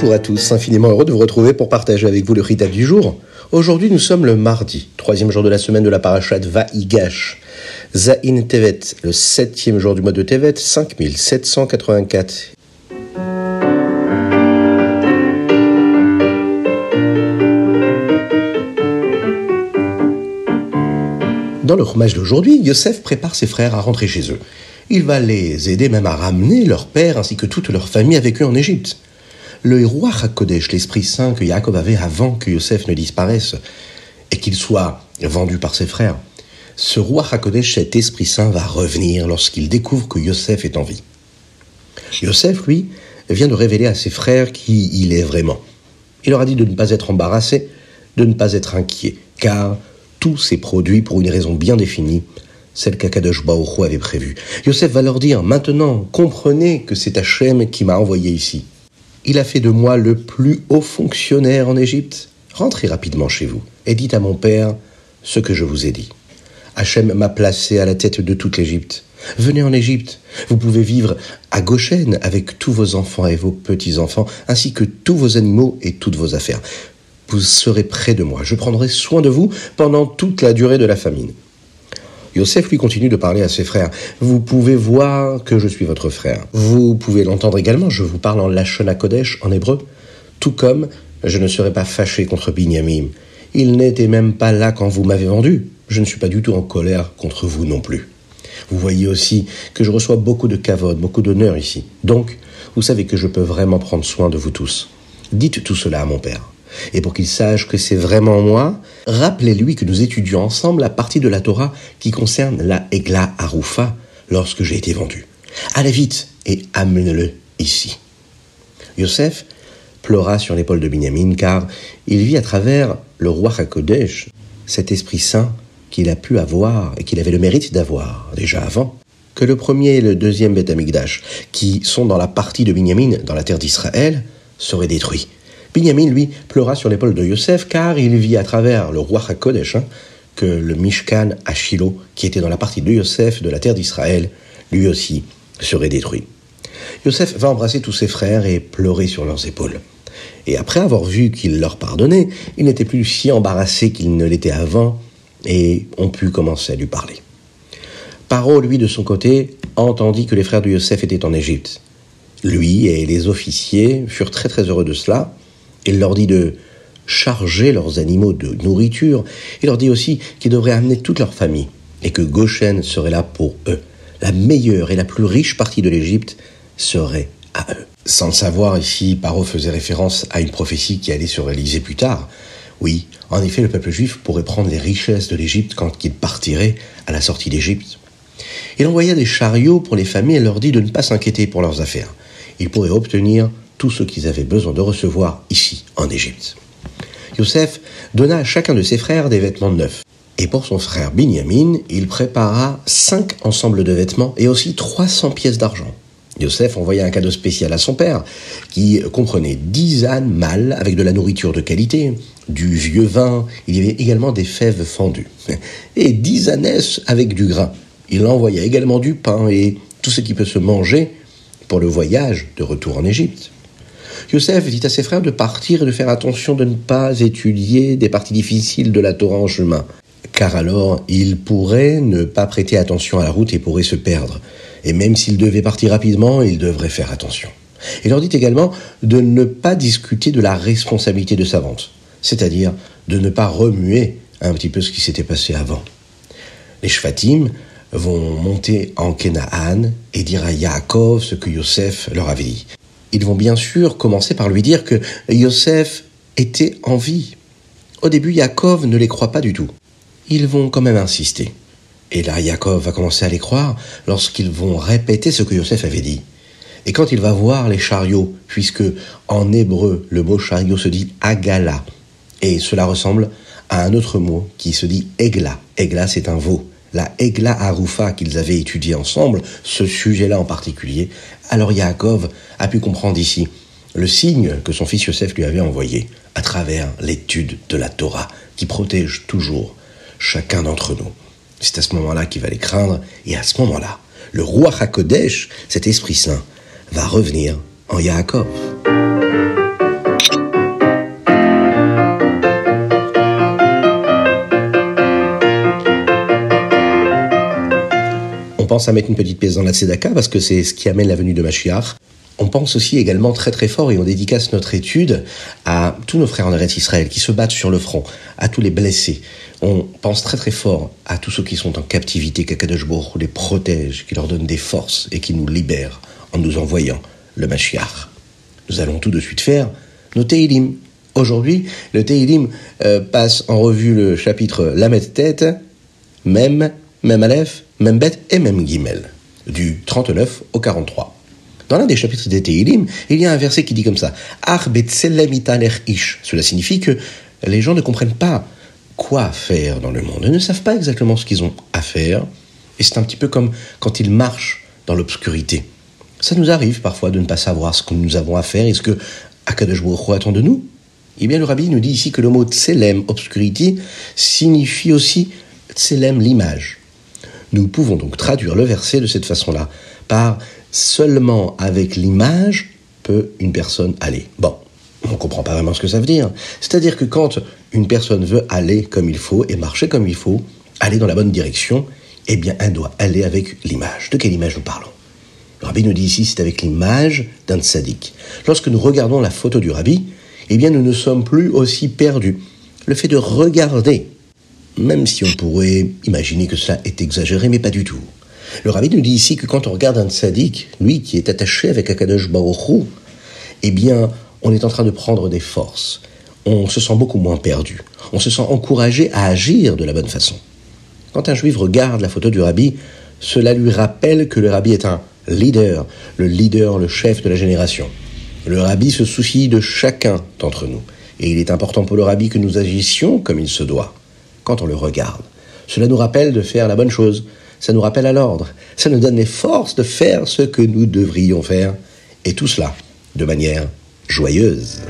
Bonjour à tous, infiniment heureux de vous retrouver pour partager avec vous le Rita du jour. Aujourd'hui, nous sommes le mardi, troisième jour de la semaine de la parachat Va'igash. Zain Tevet, le septième jour du mois de Tevet, 5784. Dans le fromage d'aujourd'hui, Yosef prépare ses frères à rentrer chez eux. Il va les aider même à ramener leur père ainsi que toute leur famille avec eux en Égypte. Le roi Hakodesh, l'Esprit Saint que Jacob avait avant que Yosef ne disparaisse et qu'il soit vendu par ses frères, ce roi Hakodesh, cet Esprit Saint, va revenir lorsqu'il découvre que Yosef est en vie. Yosef, lui, vient de révéler à ses frères qui il est vraiment. Il leur a dit de ne pas être embarrassé, de ne pas être inquiet, car tout s'est produit pour une raison bien définie, celle qu'Akadosh Baoru avait prévue. Yosef va leur dire Maintenant, comprenez que c'est Hachem qui m'a envoyé ici. Il a fait de moi le plus haut fonctionnaire en Égypte. Rentrez rapidement chez vous et dites à mon père ce que je vous ai dit. Hachem m'a placé à la tête de toute l'Égypte. Venez en Égypte. Vous pouvez vivre à Goshen avec tous vos enfants et vos petits-enfants, ainsi que tous vos animaux et toutes vos affaires. Vous serez près de moi. Je prendrai soin de vous pendant toute la durée de la famine. Yosef lui continue de parler à ses frères. Vous pouvez voir que je suis votre frère. Vous pouvez l'entendre également. Je vous parle en Lachon Kodesh, en hébreu. Tout comme je ne serai pas fâché contre Binyamin. Il n'était même pas là quand vous m'avez vendu. Je ne suis pas du tout en colère contre vous non plus. Vous voyez aussi que je reçois beaucoup de kavod, beaucoup d'honneur ici. Donc, vous savez que je peux vraiment prendre soin de vous tous. Dites tout cela à mon père. Et pour qu'il sache que c'est vraiment moi, rappelez-lui que nous étudions ensemble la partie de la Torah qui concerne la Egla Arufa lorsque j'ai été vendu. Allez vite et amenez-le ici. Yosef pleura sur l'épaule de Binyamin car il vit à travers le roi Hakodesh cet esprit saint qu'il a pu avoir et qu'il avait le mérite d'avoir déjà avant que le premier et le deuxième Beth qui sont dans la partie de Binyamin, dans la terre d'Israël, seraient détruits. Binyamin, lui, pleura sur l'épaule de Yosef, car il vit à travers le roi Hakodesh hein, que le Mishkan à qui était dans la partie de Yosef de la terre d'Israël, lui aussi serait détruit. Yosef va embrasser tous ses frères et pleurer sur leurs épaules. Et après avoir vu qu'il leur pardonnait, il n'était plus si embarrassé qu'il ne l'était avant, et ont pu commencer à lui parler. Paro, lui, de son côté, entendit que les frères de Yosef étaient en Égypte. Lui et les officiers furent très très heureux de cela. Il leur dit de charger leurs animaux de nourriture. Il leur dit aussi qu'ils devraient amener toute leur famille et que Goshen serait là pour eux. La meilleure et la plus riche partie de l'Égypte serait à eux. Sans le savoir, ici, Paro faisait référence à une prophétie qui allait se réaliser plus tard. Oui, en effet, le peuple juif pourrait prendre les richesses de l'Égypte quand il partirait à la sortie d'Égypte. Il envoya des chariots pour les familles et leur dit de ne pas s'inquiéter pour leurs affaires. Ils pourraient obtenir tout ce qu'ils avaient besoin de recevoir ici, en Égypte. Youssef donna à chacun de ses frères des vêtements neufs. Et pour son frère Binyamin, il prépara cinq ensembles de vêtements et aussi 300 pièces d'argent. Yosef envoya un cadeau spécial à son père, qui comprenait dix ânes mâles avec de la nourriture de qualité, du vieux vin, il y avait également des fèves fendues, et dix ânesses avec du grain. Il envoya également du pain et tout ce qui peut se manger pour le voyage de retour en Égypte. Yosef dit à ses frères de partir et de faire attention de ne pas étudier des parties difficiles de la Torah en chemin, car alors il pourrait ne pas prêter attention à la route et pourrait se perdre. Et même s'il devait partir rapidement, il devrait faire attention. Il leur dit également de ne pas discuter de la responsabilité de sa vente, c'est-à-dire de ne pas remuer un petit peu ce qui s'était passé avant. Les Shvatim vont monter en Kenaan et dire à Yaakov ce que Yosef leur avait dit. Ils vont bien sûr commencer par lui dire que Yosef était en vie. Au début, Yaakov ne les croit pas du tout. Ils vont quand même insister. Et là, Yaakov va commencer à les croire lorsqu'ils vont répéter ce que Yosef avait dit. Et quand il va voir les chariots, puisque en hébreu le mot chariot se dit agala, et cela ressemble à un autre mot qui se dit egla. Egla, c'est un veau. La egla arufa qu'ils avaient étudié ensemble, ce sujet-là en particulier, alors Yaakov a pu comprendre ici le signe que son fils Yosef lui avait envoyé à travers l'étude de la Torah, qui protège toujours chacun d'entre nous. C'est à ce moment-là qu'il va les craindre, et à ce moment-là, le roi Hakodesh, cet Esprit Saint, va revenir en Yaakov. À mettre une petite pièce dans la tzedaka parce que c'est ce qui amène la venue de Mashiach. On pense aussi également très très fort et on dédicace notre étude à tous nos frères en Eretz Israël qui se battent sur le front, à tous les blessés. On pense très très fort à tous ceux qui sont en captivité, qu'Akadosh les protège, qui leur donne des forces et qui nous libère en nous envoyant le Mashiach. Nous allons tout de suite faire nos Teilim. Aujourd'hui, le Teilim euh, passe en revue le chapitre Lamet Tête, même, même Aleph, même Bet et même Gimel, du 39 au 43. Dans l'un des chapitres des Teilim, il y a un verset qui dit comme ça ish. Cela signifie que les gens ne comprennent pas quoi faire dans le monde. Ils ne savent pas exactement ce qu'ils ont à faire. Et c'est un petit peu comme quand ils marchent dans l'obscurité. Ça nous arrive parfois de ne pas savoir ce que nous avons à faire et ce que Akadosh Baruch attend de nous? Eh bien, le rabbi nous dit ici que le mot tselem, obscurity, signifie aussi tselem, l'image. Nous pouvons donc traduire le verset de cette façon-là, par seulement avec l'image peut une personne aller. Bon, on ne comprend pas vraiment ce que ça veut dire. C'est-à-dire que quand une personne veut aller comme il faut et marcher comme il faut, aller dans la bonne direction, eh bien, elle doit aller avec l'image. De quelle image nous parlons? Le rabbi nous dit ici, c'est avec l'image d'un tzaddik. Lorsque nous regardons la photo du rabbi, eh bien, nous ne sommes plus aussi perdus. Le fait de regarder, même si on pourrait imaginer que cela est exagéré, mais pas du tout. Le rabbi nous dit ici que quand on regarde un tzaddik, lui qui est attaché avec Akadosh Baruch eh bien, on est en train de prendre des forces. On se sent beaucoup moins perdu. On se sent encouragé à agir de la bonne façon. Quand un juif regarde la photo du rabbi, cela lui rappelle que le rabbi est un leader, le leader, le chef de la génération. Le rabbi se soucie de chacun d'entre nous. Et il est important pour le rabbi que nous agissions comme il se doit. Quand on le regarde, cela nous rappelle de faire la bonne chose, ça nous rappelle à l'ordre, ça nous donne les forces de faire ce que nous devrions faire, et tout cela de manière joyeuse.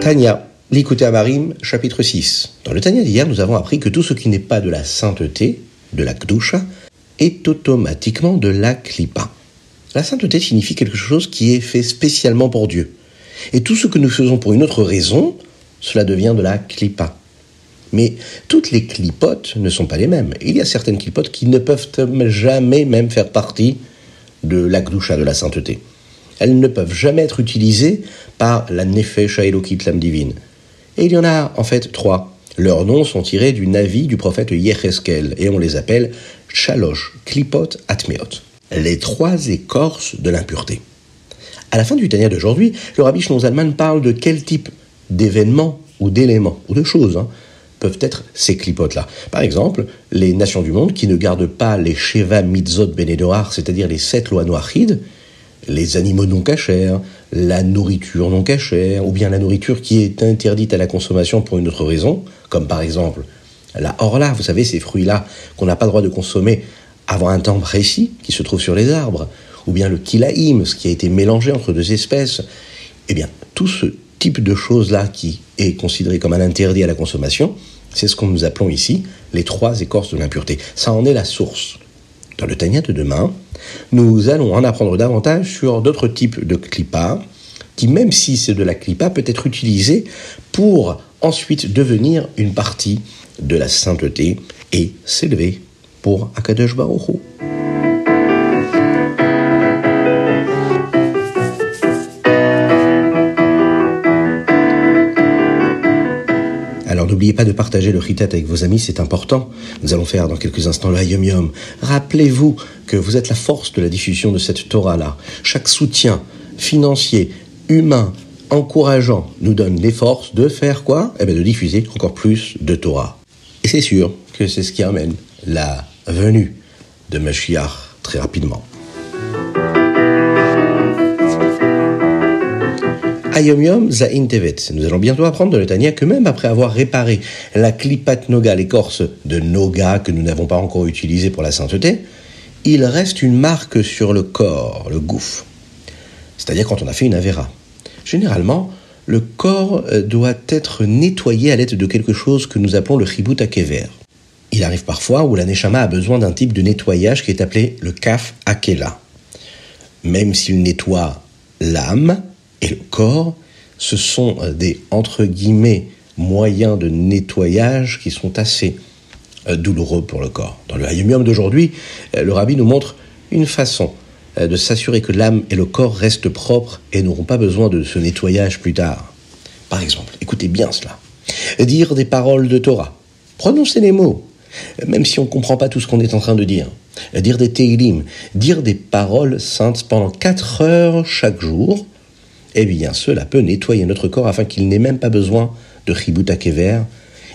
Tania, l'écouter à Marim, chapitre 6. Dans le Tania d'hier, nous avons appris que tout ce qui n'est pas de la sainteté, de la Kdusha, est automatiquement de la Klipa. La sainteté signifie quelque chose qui est fait spécialement pour Dieu. Et tout ce que nous faisons pour une autre raison, cela devient de la clipa. Mais toutes les clipotes ne sont pas les mêmes. Il y a certaines clipotes qui ne peuvent jamais même faire partie de l'akdoucha, de la sainteté. Elles ne peuvent jamais être utilisées par la nefesh Elokit, l'âme divine. Et il y en a en fait trois. Leurs noms sont tirés du Navi du prophète Yecheskel et on les appelle Shalosh, Klipot, Atmeot les trois écorces de l'impureté. À la fin du Tania d'aujourd'hui, le rabbi Zalman parle de quel type d'événements ou d'éléments ou de choses hein, peuvent être ces clipotes-là. Par exemple, les nations du monde qui ne gardent pas les Sheva Mitzot Benedoar, c'est-à-dire les sept lois noachides, les animaux non cachers, la nourriture non cachère, ou bien la nourriture qui est interdite à la consommation pour une autre raison, comme par exemple la orla, vous savez, ces fruits-là qu'on n'a pas le droit de consommer avant un temps précis qui se trouve sur les arbres, ou bien le kilaïm, ce qui a été mélangé entre deux espèces, eh bien, tout ce type de choses-là qui est considéré comme un interdit à la consommation, c'est ce que nous appelons ici les trois écorces de l'impureté. Ça en est la source. Dans le Tania de demain, nous allons en apprendre davantage sur d'autres types de clipas, qui même si c'est de la clipa, peut être utilisé pour ensuite devenir une partie de la sainteté et s'élever pour Akadosh Baruch Alors n'oubliez pas de partager le ritat avec vos amis, c'est important. Nous allons faire dans quelques instants le Yom Yom. Rappelez-vous que vous êtes la force de la diffusion de cette Torah-là. Chaque soutien financier, humain, encourageant nous donne les forces de faire quoi? Eh bien de diffuser encore plus de Torah. Et c'est sûr que c'est ce qui amène la venue de Mashiach très rapidement. Ayom Yom Zain Tevet. Nous allons bientôt apprendre de Netanya que même après avoir réparé la Klipat Noga, l'écorce de Noga que nous n'avons pas encore utilisée pour la sainteté, il reste une marque sur le corps, le gouffre. C'est-à-dire quand on a fait une Avera. Généralement, le corps euh, doit être nettoyé à l'aide de quelque chose que nous appelons le Chibut Akever. Il arrive parfois où la Neshama a besoin d'un type de nettoyage qui est appelé le kaf akela. même s'il nettoie l'âme et le corps, ce sont des, entre guillemets, moyens de nettoyage qui sont assez euh, douloureux pour le corps. Dans le Hayumium d'aujourd'hui, euh, le rabbi nous montre une façon euh, de s'assurer que l'âme et le corps restent propres et n'auront pas besoin de ce nettoyage plus tard. Par exemple, écoutez bien cela. Dire des paroles de Torah. Prononcer les mots, même si on ne comprend pas tout ce qu'on est en train de dire. Dire des Teilim, dire des paroles saintes pendant quatre heures chaque jour, eh bien cela peut nettoyer notre corps afin qu'il n'ait même pas besoin de Chibuta Kever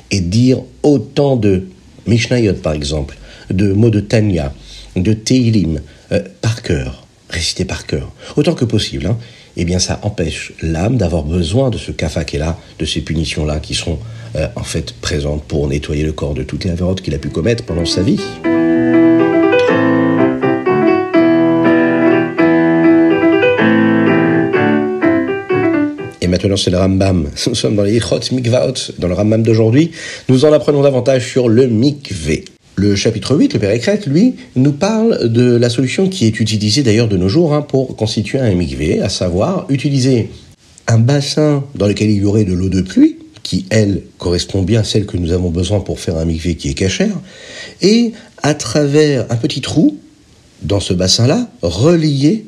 et dire autant de Mishnayot par exemple, de mots de Tanya, de Teilim, euh, par cœur, réciter par cœur, autant que possible. Hein, eh bien ça empêche l'âme d'avoir besoin de ce kafak-là, de ces punitions-là qui sont euh, en fait présentes pour nettoyer le corps de toutes les avérotes qu'il a pu commettre pendant sa vie. maintenant c'est le Rambam. Nous sommes dans les Ichot Mikvaot, dans le Rambam d'aujourd'hui. Nous en apprenons davantage sur le mikvé. Le chapitre 8, le Père Écrète, lui, nous parle de la solution qui est utilisée d'ailleurs de nos jours hein, pour constituer un mikvé, à savoir utiliser un bassin dans lequel il y aurait de l'eau de pluie, qui, elle, correspond bien à celle que nous avons besoin pour faire un mikvé qui est cachère, et à travers un petit trou, dans ce bassin-là, relier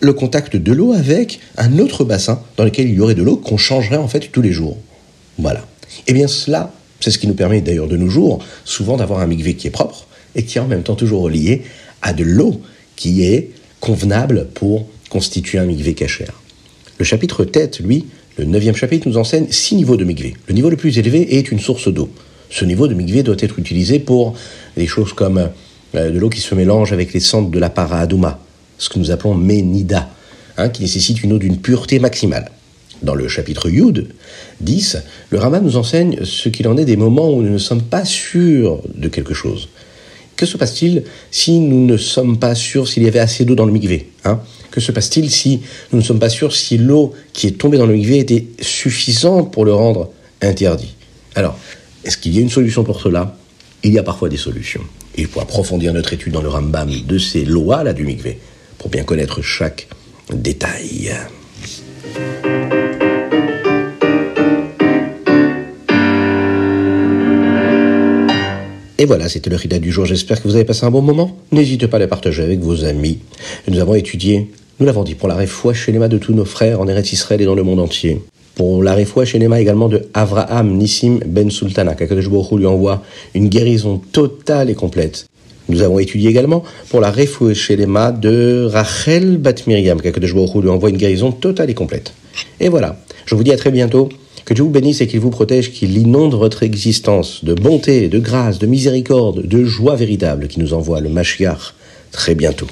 le contact de l'eau avec un autre bassin dans lequel il y aurait de l'eau qu'on changerait en fait tous les jours. Voilà. Eh bien cela, c'est ce qui nous permet d'ailleurs de nos jours souvent d'avoir un mikvé qui est propre et qui est en même temps toujours relié à de l'eau qui est convenable pour constituer un mikvé cachère. Le chapitre tête, lui, le neuvième chapitre nous enseigne six niveaux de mikvé. Le niveau le plus élevé est une source d'eau. Ce niveau de mikvé doit être utilisé pour des choses comme euh, de l'eau qui se mélange avec les cendres de la para-adouma, ce que nous appelons Ménida, hein, qui nécessite une eau d'une pureté maximale. Dans le chapitre Yud 10, le Rama nous enseigne ce qu'il en est des moments où nous ne sommes pas sûrs de quelque chose. Que se passe-t-il si nous ne sommes pas sûrs s'il y avait assez d'eau dans le mikvé hein? Que se passe-t-il si nous ne sommes pas sûrs si l'eau qui est tombée dans le mikvé était suffisante pour le rendre interdit? Alors, est-ce qu'il y a une solution pour cela? Il y a parfois des solutions. Il faut approfondir notre étude dans le Rambam de ces lois-là du mikvé pour bien connaître chaque détail. Et voilà, c'était le Rida du jour. J'espère que vous avez passé un bon moment. N'hésitez pas à le partager avec vos amis. Nous avons étudié, nous l'avons dit, pour la réfoua chez les de tous nos frères en Eretz Israël et dans le monde entier. Pour la réfoua chez les également de Avraham Nissim Ben Sultana, qu'Akadosh lui envoie une guérison totale et complète. Nous avons étudié également pour la chez les mâts de Rachel Bat Miriam, Baruch lui envoie une guérison totale et complète. Et voilà, je vous dis à très bientôt. Que Dieu vous bénisse et qu'il vous protège, qu'il inonde votre existence de bonté, de grâce, de miséricorde, de joie véritable qui nous envoie le Mashiach très bientôt.